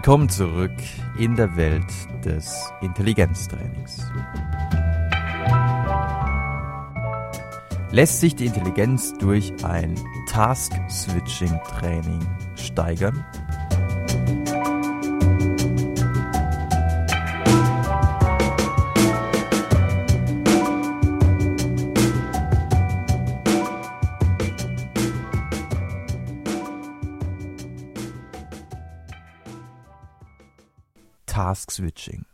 Willkommen zurück in der Welt des Intelligenztrainings. Lässt sich die Intelligenz durch ein Task-Switching-Training steigern? Task Switching.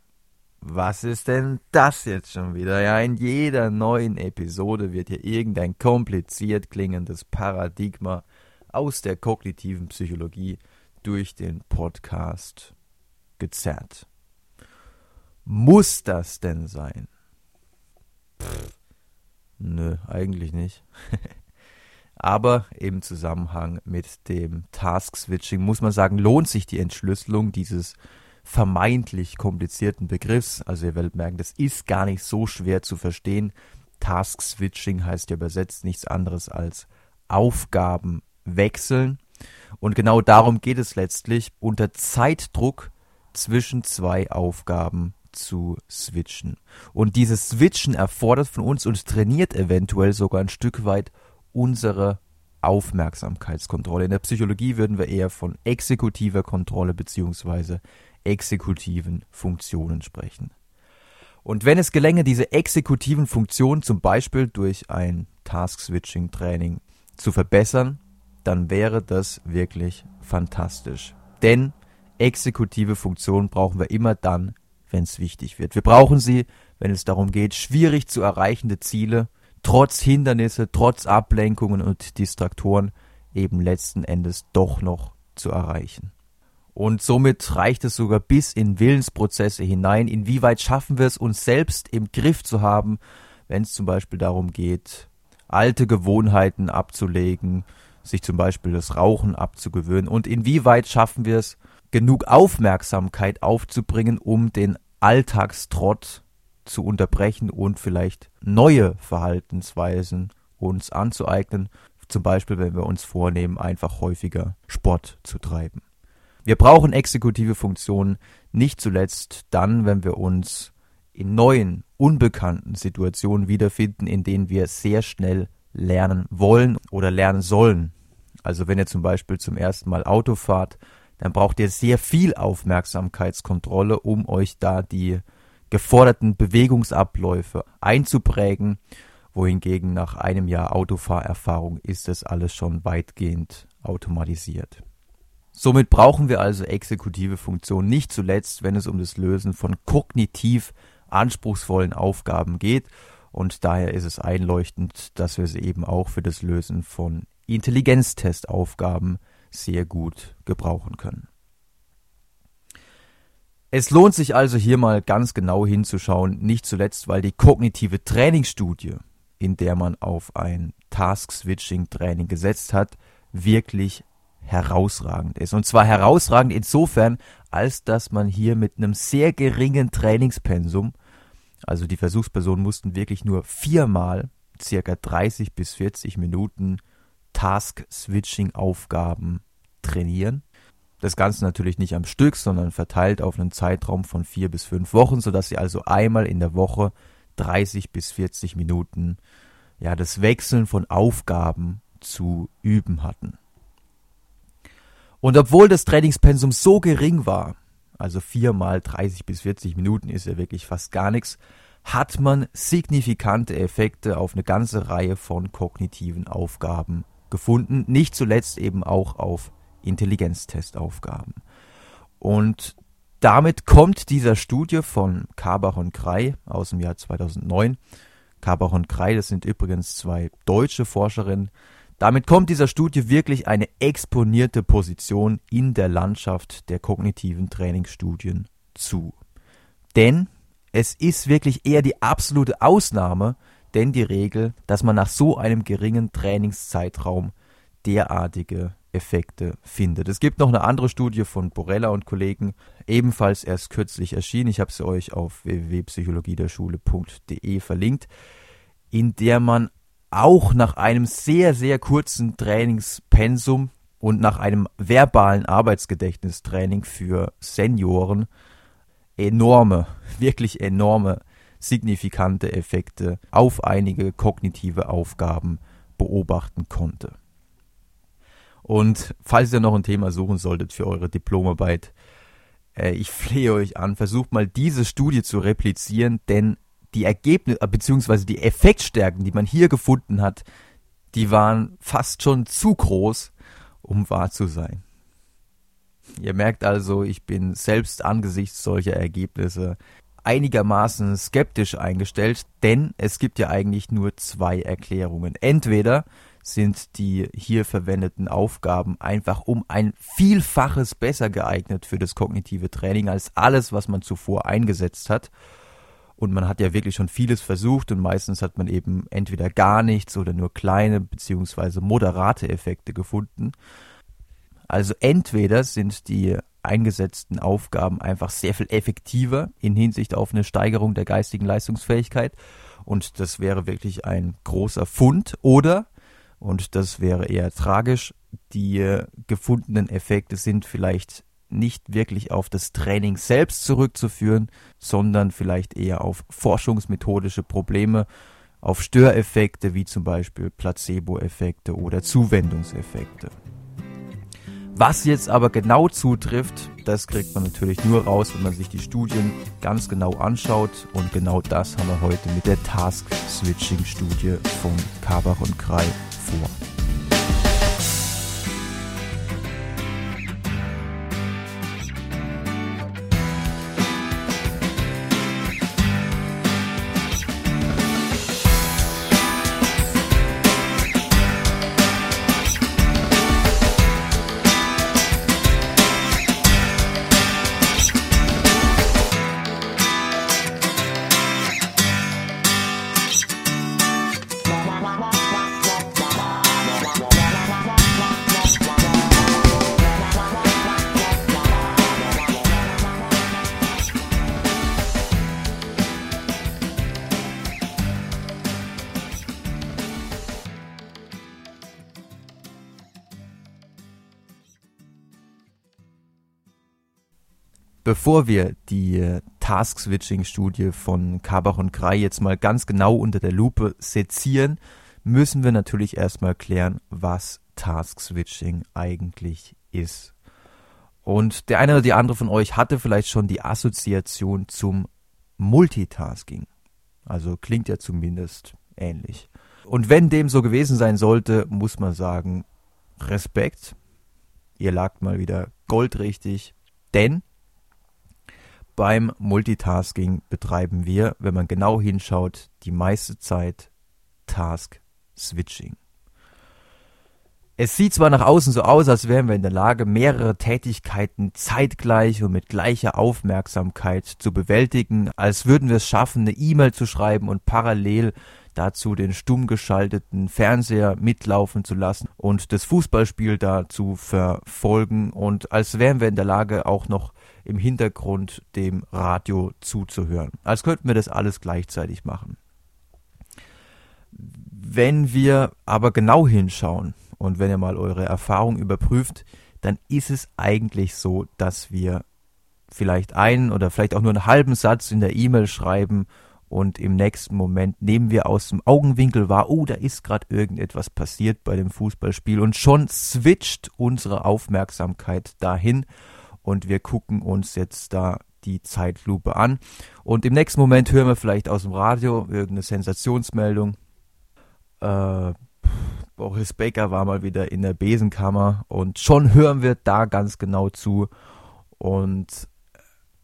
Was ist denn das jetzt schon wieder? Ja, in jeder neuen Episode wird hier irgendein kompliziert klingendes Paradigma aus der kognitiven Psychologie durch den Podcast gezerrt. Muss das denn sein? Pff, nö, eigentlich nicht. Aber im Zusammenhang mit dem Task Switching muss man sagen, lohnt sich die Entschlüsselung dieses vermeintlich komplizierten Begriffs. Also ihr werdet merken, das ist gar nicht so schwer zu verstehen. Task Switching heißt ja übersetzt nichts anderes als Aufgaben wechseln. Und genau darum geht es letztlich, unter Zeitdruck zwischen zwei Aufgaben zu switchen. Und dieses Switchen erfordert von uns und trainiert eventuell sogar ein Stück weit unsere Aufmerksamkeitskontrolle. In der Psychologie würden wir eher von exekutiver Kontrolle beziehungsweise exekutiven Funktionen sprechen. Und wenn es gelänge, diese exekutiven Funktionen zum Beispiel durch ein Task-Switching-Training zu verbessern, dann wäre das wirklich fantastisch. Denn exekutive Funktionen brauchen wir immer dann, wenn es wichtig wird. Wir brauchen sie, wenn es darum geht, schwierig zu erreichende Ziele, trotz Hindernisse, trotz Ablenkungen und Distraktoren eben letzten Endes doch noch zu erreichen. Und somit reicht es sogar bis in Willensprozesse hinein. Inwieweit schaffen wir es, uns selbst im Griff zu haben, wenn es zum Beispiel darum geht, alte Gewohnheiten abzulegen, sich zum Beispiel das Rauchen abzugewöhnen. Und inwieweit schaffen wir es, genug Aufmerksamkeit aufzubringen, um den Alltagstrott zu unterbrechen und vielleicht neue Verhaltensweisen uns anzueignen. Zum Beispiel, wenn wir uns vornehmen, einfach häufiger Sport zu treiben. Wir brauchen exekutive Funktionen nicht zuletzt dann, wenn wir uns in neuen, unbekannten Situationen wiederfinden, in denen wir sehr schnell lernen wollen oder lernen sollen. Also wenn ihr zum Beispiel zum ersten Mal Auto fahrt, dann braucht ihr sehr viel Aufmerksamkeitskontrolle, um euch da die geforderten Bewegungsabläufe einzuprägen, wohingegen nach einem Jahr Autofahrerfahrung ist es alles schon weitgehend automatisiert. Somit brauchen wir also exekutive Funktionen nicht zuletzt, wenn es um das Lösen von kognitiv anspruchsvollen Aufgaben geht. Und daher ist es einleuchtend, dass wir sie eben auch für das Lösen von Intelligenztestaufgaben sehr gut gebrauchen können. Es lohnt sich also hier mal ganz genau hinzuschauen, nicht zuletzt, weil die kognitive Trainingsstudie, in der man auf ein Task-Switching-Training gesetzt hat, wirklich herausragend ist. Und zwar herausragend insofern, als dass man hier mit einem sehr geringen Trainingspensum, also die Versuchspersonen mussten wirklich nur viermal circa 30 bis 40 Minuten Task-Switching-Aufgaben trainieren. Das Ganze natürlich nicht am Stück, sondern verteilt auf einen Zeitraum von vier bis fünf Wochen, sodass sie also einmal in der Woche 30 bis 40 Minuten ja das Wechseln von Aufgaben zu üben hatten. Und obwohl das Trainingspensum so gering war, also viermal 30 bis 40 Minuten ist ja wirklich fast gar nichts, hat man signifikante Effekte auf eine ganze Reihe von kognitiven Aufgaben gefunden, nicht zuletzt eben auch auf Intelligenztestaufgaben. Und damit kommt dieser Studie von Kabach und Krei aus dem Jahr 2009. Kabach und Krei, das sind übrigens zwei deutsche Forscherinnen, damit kommt dieser Studie wirklich eine exponierte Position in der Landschaft der kognitiven Trainingsstudien zu. Denn es ist wirklich eher die absolute Ausnahme, denn die Regel, dass man nach so einem geringen Trainingszeitraum derartige Effekte findet. Es gibt noch eine andere Studie von Borella und Kollegen, ebenfalls erst kürzlich erschienen. Ich habe sie euch auf www.psychologiederschule.de verlinkt, in der man auch nach einem sehr, sehr kurzen Trainingspensum und nach einem verbalen Arbeitsgedächtnistraining für Senioren enorme, wirklich enorme, signifikante Effekte auf einige kognitive Aufgaben beobachten konnte. Und falls ihr noch ein Thema suchen solltet für eure Diplomarbeit, äh, ich flehe euch an, versucht mal diese Studie zu replizieren, denn die Ergebnisse äh, bzw. die Effektstärken, die man hier gefunden hat, die waren fast schon zu groß, um wahr zu sein. Ihr merkt also, ich bin selbst angesichts solcher Ergebnisse einigermaßen skeptisch eingestellt, denn es gibt ja eigentlich nur zwei Erklärungen. Entweder sind die hier verwendeten Aufgaben einfach um ein Vielfaches besser geeignet für das kognitive Training als alles, was man zuvor eingesetzt hat. Und man hat ja wirklich schon vieles versucht und meistens hat man eben entweder gar nichts oder nur kleine beziehungsweise moderate Effekte gefunden. Also entweder sind die eingesetzten Aufgaben einfach sehr viel effektiver in Hinsicht auf eine Steigerung der geistigen Leistungsfähigkeit und das wäre wirklich ein großer Fund oder und das wäre eher tragisch. Die gefundenen Effekte sind vielleicht nicht wirklich auf das Training selbst zurückzuführen, sondern vielleicht eher auf forschungsmethodische Probleme, auf Störeffekte wie zum Beispiel Placebo-Effekte oder Zuwendungseffekte. Was jetzt aber genau zutrifft, das kriegt man natürlich nur raus, wenn man sich die Studien ganz genau anschaut. Und genau das haben wir heute mit der Task-Switching-Studie von Kabach und Krei vor. Bevor wir die äh, Task-Switching-Studie von Kabach und Krei jetzt mal ganz genau unter der Lupe sezieren, müssen wir natürlich erstmal klären, was Task-Switching eigentlich ist. Und der eine oder die andere von euch hatte vielleicht schon die Assoziation zum Multitasking. Also klingt ja zumindest ähnlich. Und wenn dem so gewesen sein sollte, muss man sagen, Respekt. Ihr lagt mal wieder goldrichtig, denn beim Multitasking betreiben wir, wenn man genau hinschaut, die meiste Zeit Task Switching. Es sieht zwar nach außen so aus, als wären wir in der Lage, mehrere Tätigkeiten zeitgleich und mit gleicher Aufmerksamkeit zu bewältigen, als würden wir es schaffen, eine E-Mail zu schreiben und parallel dazu den stumm geschalteten Fernseher mitlaufen zu lassen und das Fußballspiel da zu verfolgen und als wären wir in der Lage auch noch im Hintergrund dem Radio zuzuhören. Als könnten wir das alles gleichzeitig machen. Wenn wir aber genau hinschauen und wenn ihr mal eure Erfahrung überprüft, dann ist es eigentlich so, dass wir vielleicht einen oder vielleicht auch nur einen halben Satz in der E-Mail schreiben und im nächsten Moment nehmen wir aus dem Augenwinkel wahr, oh, da ist gerade irgendetwas passiert bei dem Fußballspiel und schon switcht unsere Aufmerksamkeit dahin und wir gucken uns jetzt da die Zeitlupe an. Und im nächsten Moment hören wir vielleicht aus dem Radio irgendeine Sensationsmeldung. Äh, Boris Becker war mal wieder in der Besenkammer und schon hören wir da ganz genau zu. Und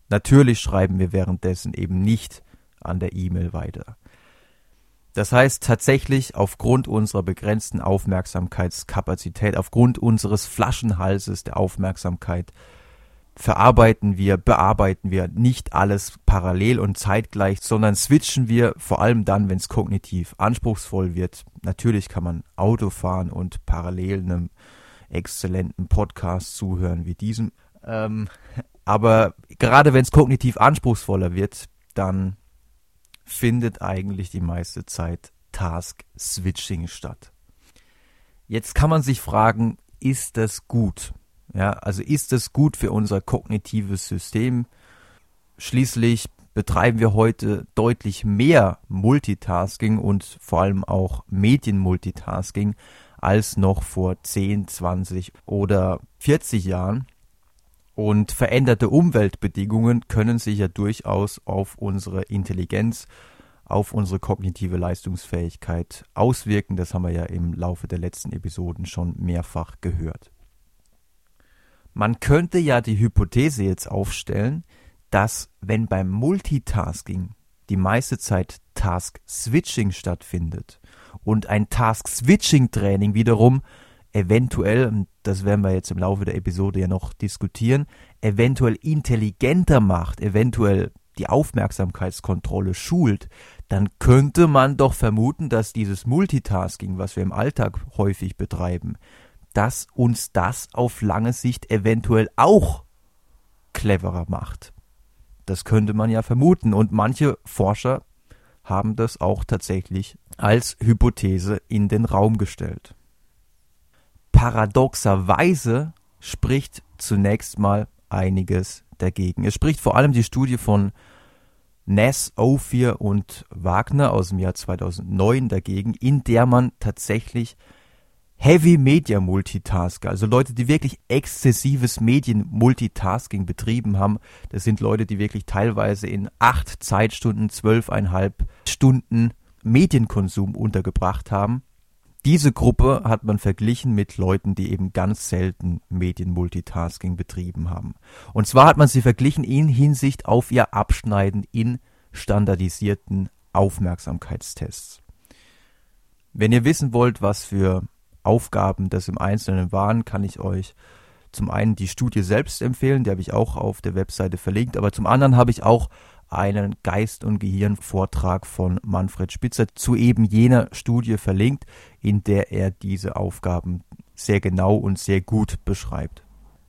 natürlich schreiben wir währenddessen eben nicht an der E-Mail weiter. Das heißt tatsächlich aufgrund unserer begrenzten Aufmerksamkeitskapazität, aufgrund unseres Flaschenhalses der Aufmerksamkeit, verarbeiten wir, bearbeiten wir nicht alles parallel und zeitgleich, sondern switchen wir vor allem dann, wenn es kognitiv anspruchsvoll wird. Natürlich kann man Auto fahren und parallel einem exzellenten Podcast zuhören wie diesem. Ähm, aber gerade wenn es kognitiv anspruchsvoller wird, dann findet eigentlich die meiste Zeit Task Switching statt. Jetzt kann man sich fragen, ist das gut? Ja, also ist das gut für unser kognitives System? Schließlich betreiben wir heute deutlich mehr Multitasking und vor allem auch Medienmultitasking als noch vor 10, 20 oder 40 Jahren. Und veränderte Umweltbedingungen können sich ja durchaus auf unsere Intelligenz, auf unsere kognitive Leistungsfähigkeit auswirken. Das haben wir ja im Laufe der letzten Episoden schon mehrfach gehört. Man könnte ja die Hypothese jetzt aufstellen, dass wenn beim Multitasking die meiste Zeit Task-Switching stattfindet und ein Task-Switching-Training wiederum eventuell, das werden wir jetzt im Laufe der Episode ja noch diskutieren, eventuell intelligenter macht, eventuell die Aufmerksamkeitskontrolle schult, dann könnte man doch vermuten, dass dieses Multitasking, was wir im Alltag häufig betreiben, dass uns das auf lange Sicht eventuell auch cleverer macht. Das könnte man ja vermuten und manche Forscher haben das auch tatsächlich als Hypothese in den Raum gestellt. Paradoxerweise spricht zunächst mal einiges dagegen. Es spricht vor allem die Studie von Ness, Ophir und Wagner aus dem Jahr 2009 dagegen, in der man tatsächlich Heavy Media Multitasker, also Leute, die wirklich exzessives Medien Multitasking betrieben haben. Das sind Leute, die wirklich teilweise in acht Zeitstunden, zwölfeinhalb Stunden Medienkonsum untergebracht haben. Diese Gruppe hat man verglichen mit Leuten, die eben ganz selten Medien-Multitasking betrieben haben. Und zwar hat man sie verglichen in Hinsicht auf ihr Abschneiden in standardisierten Aufmerksamkeitstests. Wenn ihr wissen wollt, was für Aufgaben das im Einzelnen waren, kann ich euch zum einen die Studie selbst empfehlen, die habe ich auch auf der Webseite verlinkt, aber zum anderen habe ich auch einen Geist- und Gehirn-Vortrag von Manfred Spitzer zu eben jener Studie verlinkt, in der er diese Aufgaben sehr genau und sehr gut beschreibt.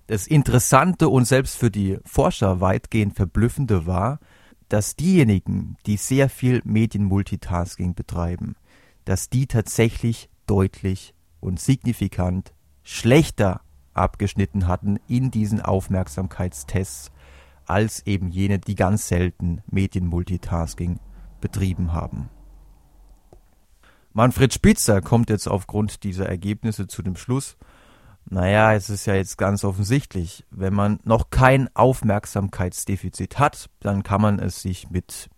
Das Interessante und selbst für die Forscher weitgehend verblüffende war, dass diejenigen, die sehr viel Medienmultitasking betreiben, dass die tatsächlich deutlich und signifikant schlechter abgeschnitten hatten in diesen Aufmerksamkeitstests als eben jene, die ganz selten Medienmultitasking betrieben haben. Manfred Spitzer kommt jetzt aufgrund dieser Ergebnisse zu dem Schluss, naja, es ist ja jetzt ganz offensichtlich, wenn man noch kein Aufmerksamkeitsdefizit hat, dann kann man es sich mit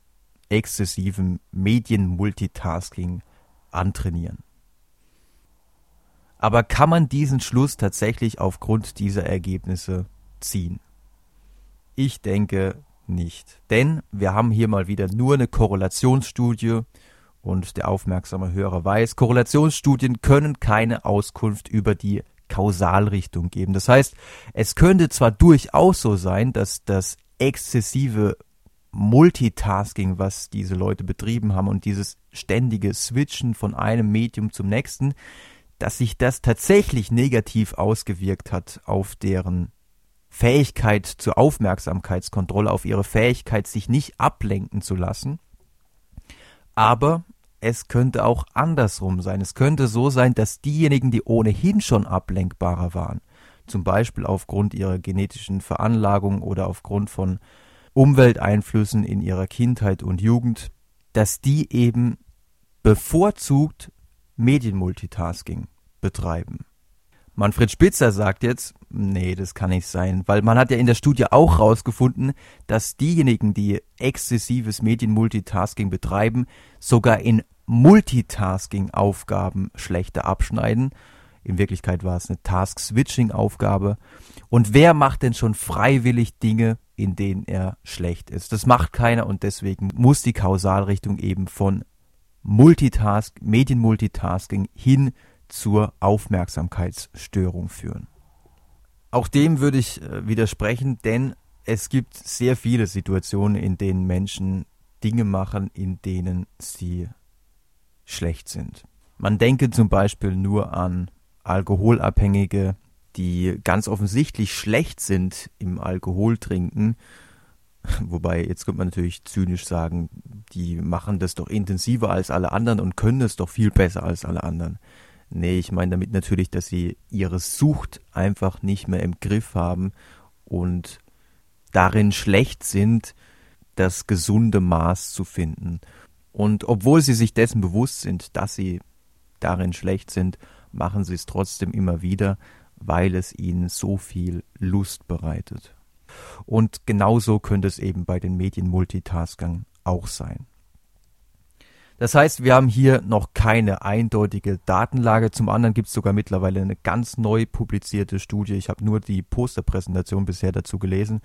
exzessivem Medienmultitasking antrainieren. Aber kann man diesen Schluss tatsächlich aufgrund dieser Ergebnisse ziehen? Ich denke nicht. Denn wir haben hier mal wieder nur eine Korrelationsstudie und der aufmerksame Hörer weiß, Korrelationsstudien können keine Auskunft über die Kausalrichtung geben. Das heißt, es könnte zwar durchaus so sein, dass das exzessive Multitasking, was diese Leute betrieben haben und dieses ständige Switchen von einem Medium zum nächsten, dass sich das tatsächlich negativ ausgewirkt hat auf deren Fähigkeit zur Aufmerksamkeitskontrolle, auf ihre Fähigkeit, sich nicht ablenken zu lassen. Aber es könnte auch andersrum sein. Es könnte so sein, dass diejenigen, die ohnehin schon ablenkbarer waren, zum Beispiel aufgrund ihrer genetischen Veranlagung oder aufgrund von Umwelteinflüssen in ihrer Kindheit und Jugend, dass die eben bevorzugt Medienmultitasking betreiben. Manfred Spitzer sagt jetzt, nee, das kann nicht sein, weil man hat ja in der Studie auch herausgefunden, dass diejenigen, die exzessives Medienmultitasking betreiben, sogar in Multitasking-Aufgaben schlechter abschneiden. In Wirklichkeit war es eine Task-Switching-Aufgabe. Und wer macht denn schon freiwillig Dinge, in denen er schlecht ist? Das macht keiner und deswegen muss die Kausalrichtung eben von Multitask, Medienmultitasking hin zur Aufmerksamkeitsstörung führen. Auch dem würde ich äh, widersprechen, denn es gibt sehr viele Situationen, in denen Menschen Dinge machen, in denen sie schlecht sind. Man denke zum Beispiel nur an Alkoholabhängige, die ganz offensichtlich schlecht sind im Alkoholtrinken. Wobei, jetzt könnte man natürlich zynisch sagen, die machen das doch intensiver als alle anderen und können es doch viel besser als alle anderen. Nee, ich meine damit natürlich, dass sie ihre Sucht einfach nicht mehr im Griff haben und darin schlecht sind, das gesunde Maß zu finden. Und obwohl sie sich dessen bewusst sind, dass sie darin schlecht sind, machen sie es trotzdem immer wieder, weil es ihnen so viel Lust bereitet. Und genauso könnte es eben bei den Medien-Multitaskern auch sein. Das heißt, wir haben hier noch keine eindeutige Datenlage. Zum anderen gibt es sogar mittlerweile eine ganz neu publizierte Studie. Ich habe nur die Posterpräsentation bisher dazu gelesen,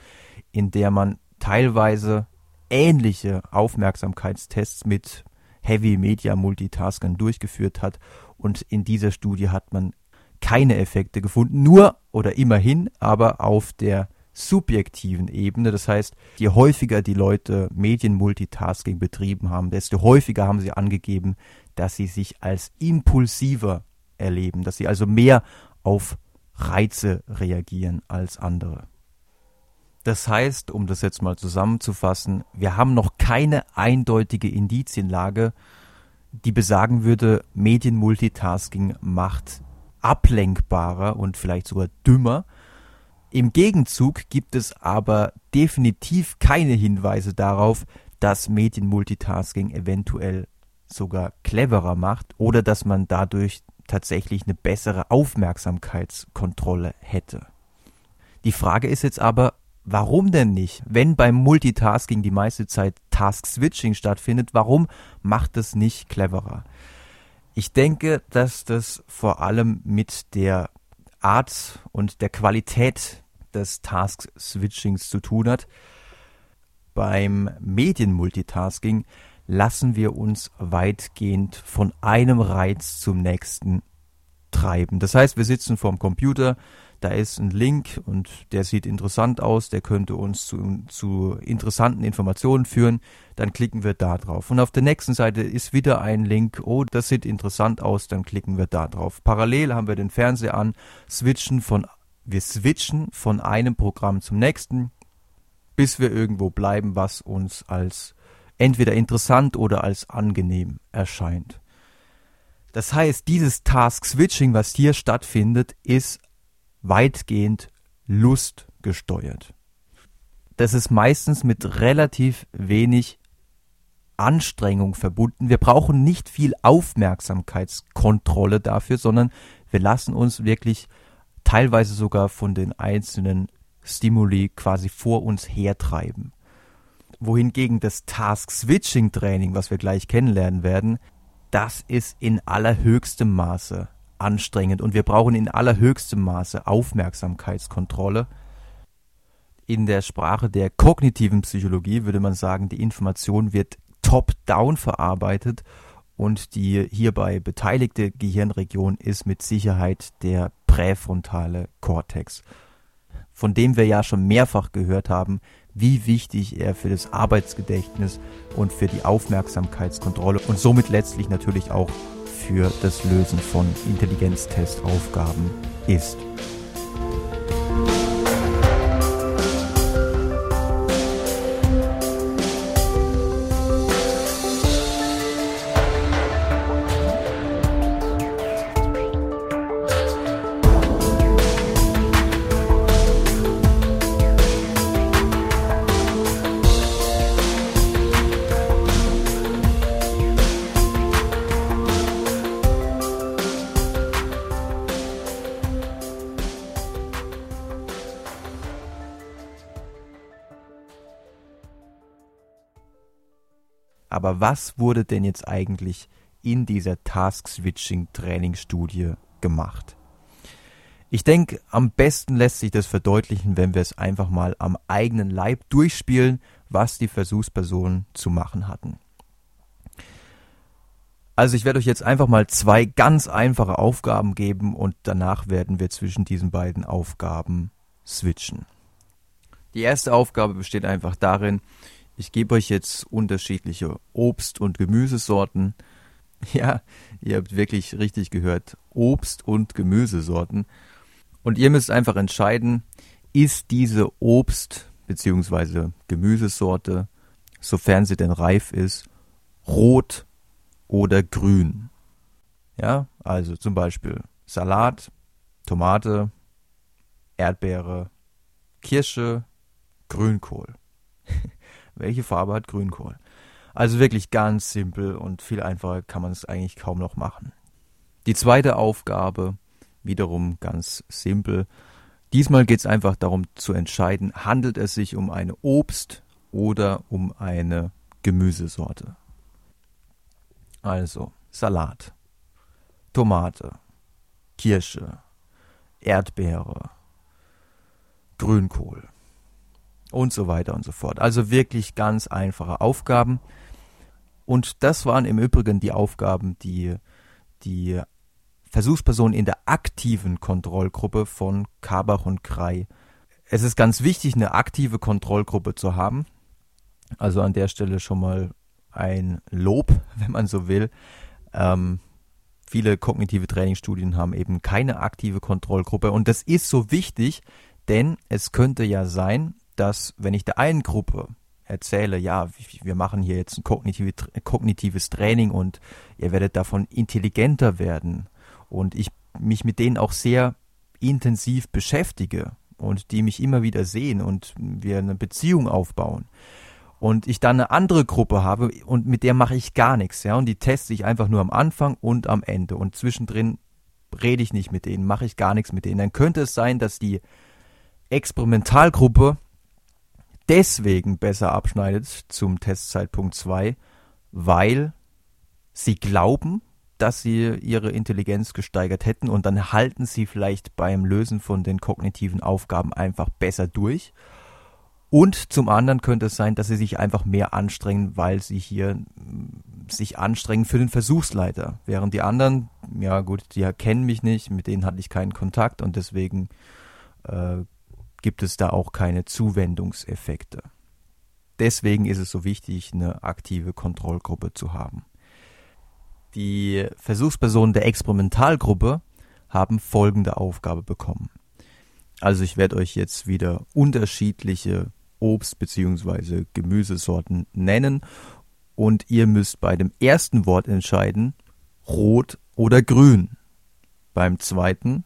in der man teilweise ähnliche Aufmerksamkeitstests mit Heavy Media Multitaskern durchgeführt hat. Und in dieser Studie hat man keine Effekte gefunden, nur oder immerhin aber auf der subjektiven Ebene. Das heißt, je häufiger die Leute Medienmultitasking betrieben haben, desto häufiger haben sie angegeben, dass sie sich als impulsiver erleben, dass sie also mehr auf Reize reagieren als andere. Das heißt, um das jetzt mal zusammenzufassen, wir haben noch keine eindeutige Indizienlage, die besagen würde, Medienmultitasking macht ablenkbarer und vielleicht sogar dümmer, im Gegenzug gibt es aber definitiv keine Hinweise darauf, dass Medienmultitasking eventuell sogar cleverer macht oder dass man dadurch tatsächlich eine bessere Aufmerksamkeitskontrolle hätte. Die Frage ist jetzt aber, warum denn nicht? Wenn beim Multitasking die meiste Zeit Task-Switching stattfindet, warum macht es nicht cleverer? Ich denke, dass das vor allem mit der Art und der Qualität des Task-Switchings zu tun hat. Beim Medienmultitasking lassen wir uns weitgehend von einem Reiz zum nächsten treiben. Das heißt, wir sitzen vorm Computer, da ist ein Link und der sieht interessant aus, der könnte uns zu, zu interessanten Informationen führen, dann klicken wir da drauf. Und auf der nächsten Seite ist wieder ein Link, oh, das sieht interessant aus, dann klicken wir da drauf. Parallel haben wir den Fernseher an, switchen von, wir switchen von einem Programm zum nächsten, bis wir irgendwo bleiben, was uns als entweder interessant oder als angenehm erscheint. Das heißt, dieses Task Switching, was hier stattfindet, ist weitgehend lustgesteuert. Das ist meistens mit relativ wenig Anstrengung verbunden. Wir brauchen nicht viel Aufmerksamkeitskontrolle dafür, sondern wir lassen uns wirklich teilweise sogar von den einzelnen Stimuli quasi vor uns hertreiben. Wohingegen das Task-Switching-Training, was wir gleich kennenlernen werden, das ist in allerhöchstem Maße anstrengend und wir brauchen in allerhöchstem Maße Aufmerksamkeitskontrolle. In der Sprache der kognitiven Psychologie würde man sagen, die Information wird top-down verarbeitet und die hierbei beteiligte Gehirnregion ist mit Sicherheit der präfrontale Kortex, von dem wir ja schon mehrfach gehört haben, wie wichtig er für das Arbeitsgedächtnis und für die Aufmerksamkeitskontrolle und somit letztlich natürlich auch für das Lösen von Intelligenztestaufgaben ist. Aber was wurde denn jetzt eigentlich in dieser Task-Switching-Training-Studie gemacht? Ich denke, am besten lässt sich das verdeutlichen, wenn wir es einfach mal am eigenen Leib durchspielen, was die Versuchspersonen zu machen hatten. Also ich werde euch jetzt einfach mal zwei ganz einfache Aufgaben geben und danach werden wir zwischen diesen beiden Aufgaben switchen. Die erste Aufgabe besteht einfach darin, ich gebe euch jetzt unterschiedliche Obst- und Gemüsesorten. Ja, ihr habt wirklich richtig gehört. Obst- und Gemüsesorten. Und ihr müsst einfach entscheiden, ist diese Obst- bzw. Gemüsesorte, sofern sie denn reif ist, rot oder grün. Ja, Also zum Beispiel Salat, Tomate, Erdbeere, Kirsche, Grünkohl. Welche Farbe hat Grünkohl? Also wirklich ganz simpel und viel einfacher kann man es eigentlich kaum noch machen. Die zweite Aufgabe, wiederum ganz simpel. Diesmal geht es einfach darum zu entscheiden, handelt es sich um eine Obst- oder um eine Gemüsesorte. Also Salat, Tomate, Kirsche, Erdbeere, Grünkohl und so weiter und so fort. Also wirklich ganz einfache Aufgaben. Und das waren im Übrigen die Aufgaben, die die Versuchspersonen in der aktiven Kontrollgruppe von Kabach und Krei. Es ist ganz wichtig, eine aktive Kontrollgruppe zu haben. Also an der Stelle schon mal ein Lob, wenn man so will. Ähm, viele kognitive Trainingsstudien haben eben keine aktive Kontrollgruppe und das ist so wichtig, denn es könnte ja sein, dass wenn ich der einen Gruppe erzähle, ja, wir machen hier jetzt ein kognitive, kognitives Training und ihr werdet davon intelligenter werden und ich mich mit denen auch sehr intensiv beschäftige und die mich immer wieder sehen und wir eine Beziehung aufbauen und ich dann eine andere Gruppe habe und mit der mache ich gar nichts, ja, und die teste ich einfach nur am Anfang und am Ende und zwischendrin rede ich nicht mit denen, mache ich gar nichts mit denen, dann könnte es sein, dass die Experimentalgruppe deswegen besser abschneidet zum Testzeitpunkt 2, weil sie glauben, dass sie ihre Intelligenz gesteigert hätten und dann halten sie vielleicht beim Lösen von den kognitiven Aufgaben einfach besser durch. Und zum anderen könnte es sein, dass sie sich einfach mehr anstrengen, weil sie hier sich anstrengen für den Versuchsleiter. Während die anderen, ja gut, die kennen mich nicht, mit denen hatte ich keinen Kontakt und deswegen äh, gibt es da auch keine Zuwendungseffekte. Deswegen ist es so wichtig, eine aktive Kontrollgruppe zu haben. Die Versuchspersonen der Experimentalgruppe haben folgende Aufgabe bekommen. Also ich werde euch jetzt wieder unterschiedliche Obst- bzw. Gemüsesorten nennen und ihr müsst bei dem ersten Wort entscheiden, rot oder grün. Beim zweiten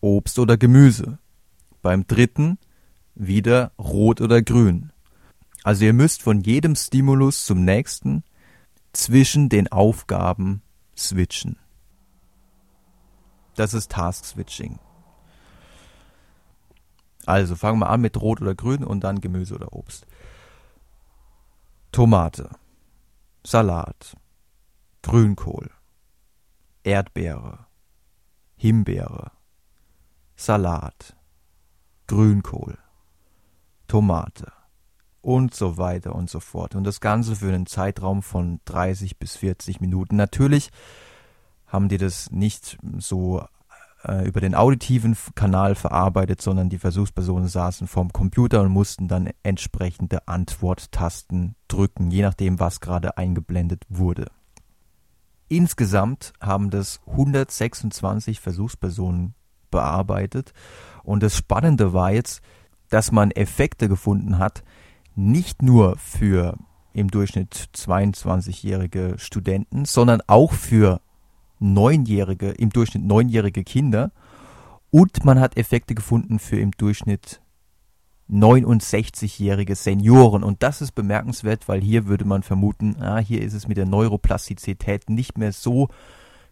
Obst oder Gemüse. Beim dritten wieder rot oder grün. Also ihr müsst von jedem Stimulus zum nächsten zwischen den Aufgaben switchen. Das ist Task Switching. Also fangen wir an mit Rot oder Grün und dann Gemüse oder Obst. Tomate, Salat, Grünkohl, Erdbeere, Himbeere, Salat, Grünkohl, Tomate und so weiter und so fort. Und das Ganze für einen Zeitraum von 30 bis 40 Minuten. Natürlich haben die das nicht so äh, über den auditiven Kanal verarbeitet, sondern die Versuchspersonen saßen vorm Computer und mussten dann entsprechende Antworttasten drücken, je nachdem, was gerade eingeblendet wurde. Insgesamt haben das 126 Versuchspersonen bearbeitet. Und das Spannende war jetzt, dass man Effekte gefunden hat, nicht nur für im Durchschnitt 22-jährige Studenten, sondern auch für neunjährige, im Durchschnitt neunjährige Kinder. Und man hat Effekte gefunden für im Durchschnitt 69-jährige Senioren. Und das ist bemerkenswert, weil hier würde man vermuten, ah, hier ist es mit der Neuroplastizität nicht mehr so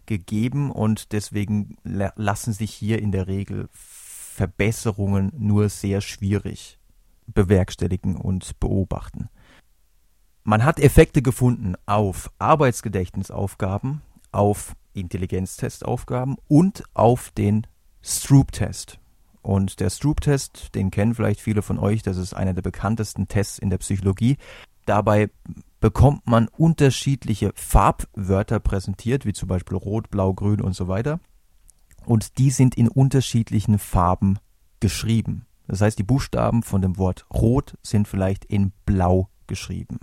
gegeben und deswegen lassen sich hier in der Regel Verbesserungen nur sehr schwierig bewerkstelligen und beobachten. Man hat Effekte gefunden auf Arbeitsgedächtnisaufgaben, auf Intelligenztestaufgaben und auf den Stroop-Test. Und der Stroop-Test, den kennen vielleicht viele von euch, das ist einer der bekanntesten Tests in der Psychologie. Dabei bekommt man unterschiedliche Farbwörter präsentiert, wie zum Beispiel Rot, Blau, Grün und so weiter. Und die sind in unterschiedlichen Farben geschrieben. Das heißt, die Buchstaben von dem Wort Rot sind vielleicht in Blau geschrieben.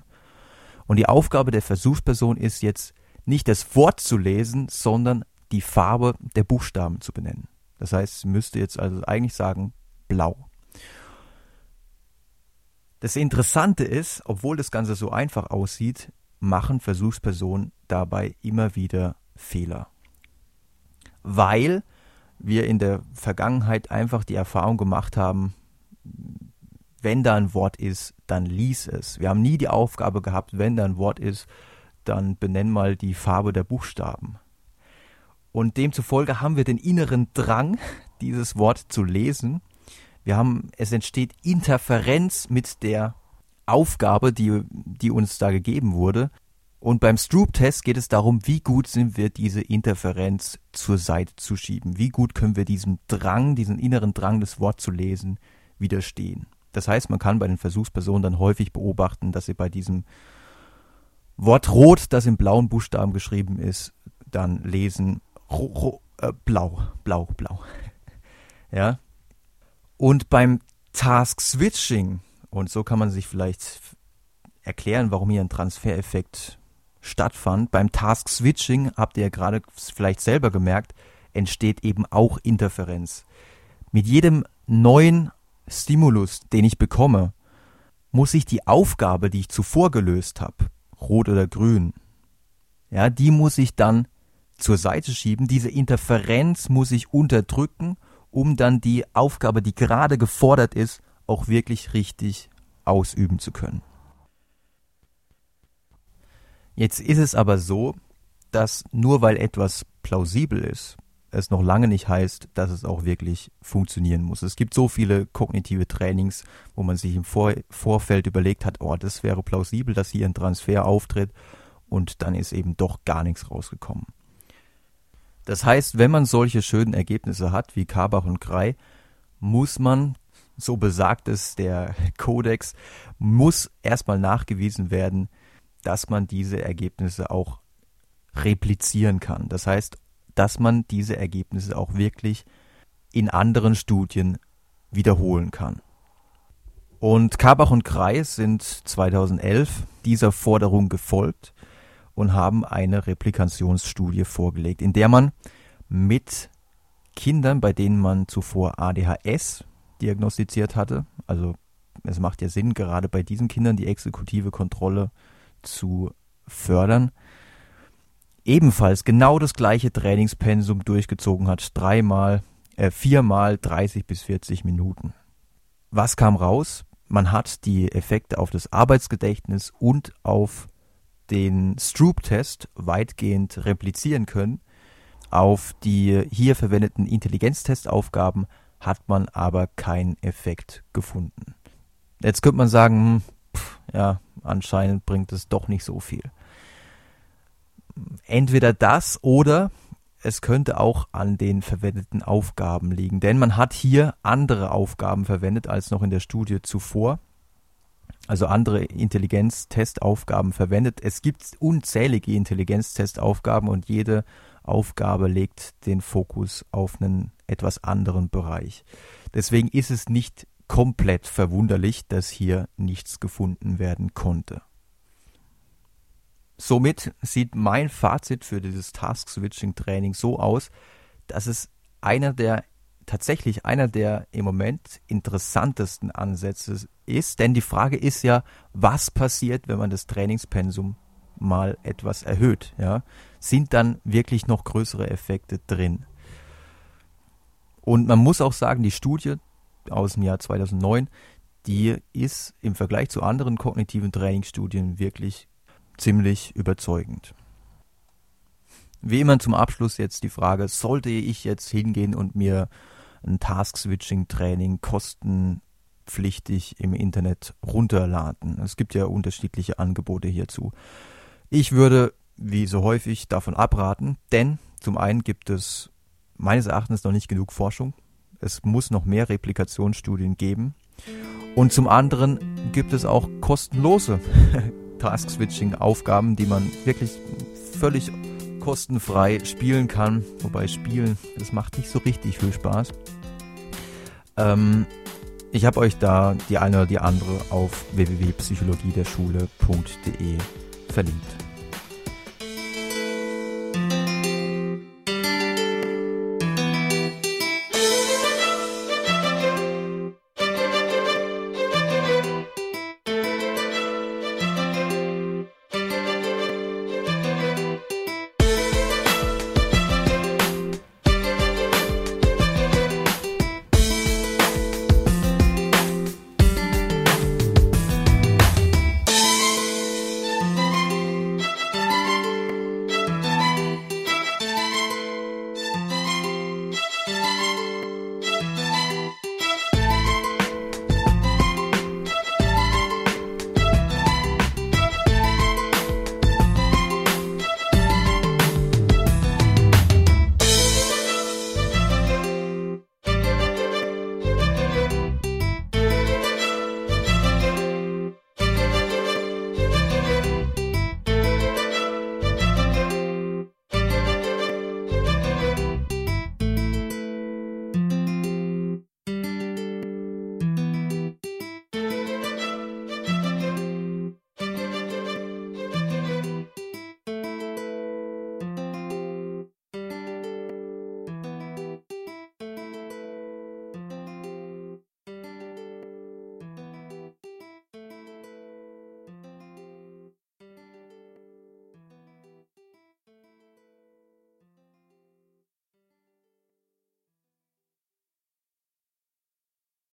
Und die Aufgabe der Versuchsperson ist jetzt nicht das Wort zu lesen, sondern die Farbe der Buchstaben zu benennen. Das heißt, sie müsste jetzt also eigentlich sagen Blau. Das Interessante ist, obwohl das Ganze so einfach aussieht, machen Versuchspersonen dabei immer wieder Fehler. weil wir in der Vergangenheit einfach die Erfahrung gemacht haben, wenn da ein Wort ist, dann lies es. Wir haben nie die Aufgabe gehabt, wenn da ein Wort ist, dann benenn mal die Farbe der Buchstaben. Und demzufolge haben wir den inneren Drang, dieses Wort zu lesen. Wir haben, es entsteht Interferenz mit der Aufgabe, die, die uns da gegeben wurde. Und beim Stroop-Test geht es darum, wie gut sind wir diese Interferenz zur Seite zu schieben. Wie gut können wir diesem Drang, diesen inneren Drang, das Wort zu lesen, widerstehen. Das heißt, man kann bei den Versuchspersonen dann häufig beobachten, dass sie bei diesem Wort rot, das in blauen Buchstaben geschrieben ist, dann lesen ro, ro, äh, blau, blau, blau. ja. Und beim Task Switching, und so kann man sich vielleicht erklären, warum hier ein Transfereffekt stattfand. Beim Task Switching, habt ihr ja gerade vielleicht selber gemerkt, entsteht eben auch Interferenz. Mit jedem neuen Stimulus, den ich bekomme, muss ich die Aufgabe, die ich zuvor gelöst habe, rot oder grün, ja, die muss ich dann zur Seite schieben. Diese Interferenz muss ich unterdrücken, um dann die Aufgabe, die gerade gefordert ist, auch wirklich richtig ausüben zu können. Jetzt ist es aber so, dass nur weil etwas plausibel ist, es noch lange nicht heißt, dass es auch wirklich funktionieren muss. Es gibt so viele kognitive Trainings, wo man sich im Vor Vorfeld überlegt hat, oh, das wäre plausibel, dass hier ein Transfer auftritt und dann ist eben doch gar nichts rausgekommen. Das heißt, wenn man solche schönen Ergebnisse hat wie Kabach und Krei, muss man, so besagt es der Kodex, muss erstmal nachgewiesen werden, dass man diese Ergebnisse auch replizieren kann. Das heißt, dass man diese Ergebnisse auch wirklich in anderen Studien wiederholen kann. Und Kabach und Kreis sind 2011 dieser Forderung gefolgt und haben eine Replikationsstudie vorgelegt, in der man mit Kindern, bei denen man zuvor ADHS diagnostiziert hatte, also es macht ja Sinn, gerade bei diesen Kindern die exekutive Kontrolle zu fördern, ebenfalls genau das gleiche Trainingspensum durchgezogen hat. Dreimal, äh, viermal 30 bis 40 Minuten. Was kam raus? Man hat die Effekte auf das Arbeitsgedächtnis und auf den Stroop-Test weitgehend replizieren können. Auf die hier verwendeten Intelligenztestaufgaben hat man aber keinen Effekt gefunden. Jetzt könnte man sagen, hm, pff, ja, anscheinend bringt es doch nicht so viel entweder das oder es könnte auch an den verwendeten Aufgaben liegen, denn man hat hier andere Aufgaben verwendet als noch in der Studie zuvor. Also andere Intelligenztestaufgaben verwendet. Es gibt unzählige Intelligenztestaufgaben und jede Aufgabe legt den Fokus auf einen etwas anderen Bereich. Deswegen ist es nicht komplett verwunderlich, dass hier nichts gefunden werden konnte. Somit sieht mein Fazit für dieses Task Switching Training so aus, dass es einer der tatsächlich einer der im Moment interessantesten Ansätze ist, denn die Frage ist ja, was passiert, wenn man das Trainingspensum mal etwas erhöht, ja? Sind dann wirklich noch größere Effekte drin? Und man muss auch sagen, die Studie aus dem Jahr 2009, die ist im Vergleich zu anderen kognitiven Trainingsstudien wirklich ziemlich überzeugend. Wie immer zum Abschluss jetzt die Frage, sollte ich jetzt hingehen und mir ein Task-Switching-Training kostenpflichtig im Internet runterladen? Es gibt ja unterschiedliche Angebote hierzu. Ich würde, wie so häufig, davon abraten, denn zum einen gibt es meines Erachtens noch nicht genug Forschung. Es muss noch mehr Replikationsstudien geben. Und zum anderen gibt es auch kostenlose Task-Switching-Aufgaben, die man wirklich völlig kostenfrei spielen kann. Wobei Spielen, das macht nicht so richtig viel Spaß. Ähm, ich habe euch da die eine oder die andere auf www.psychologiederschule.de verlinkt.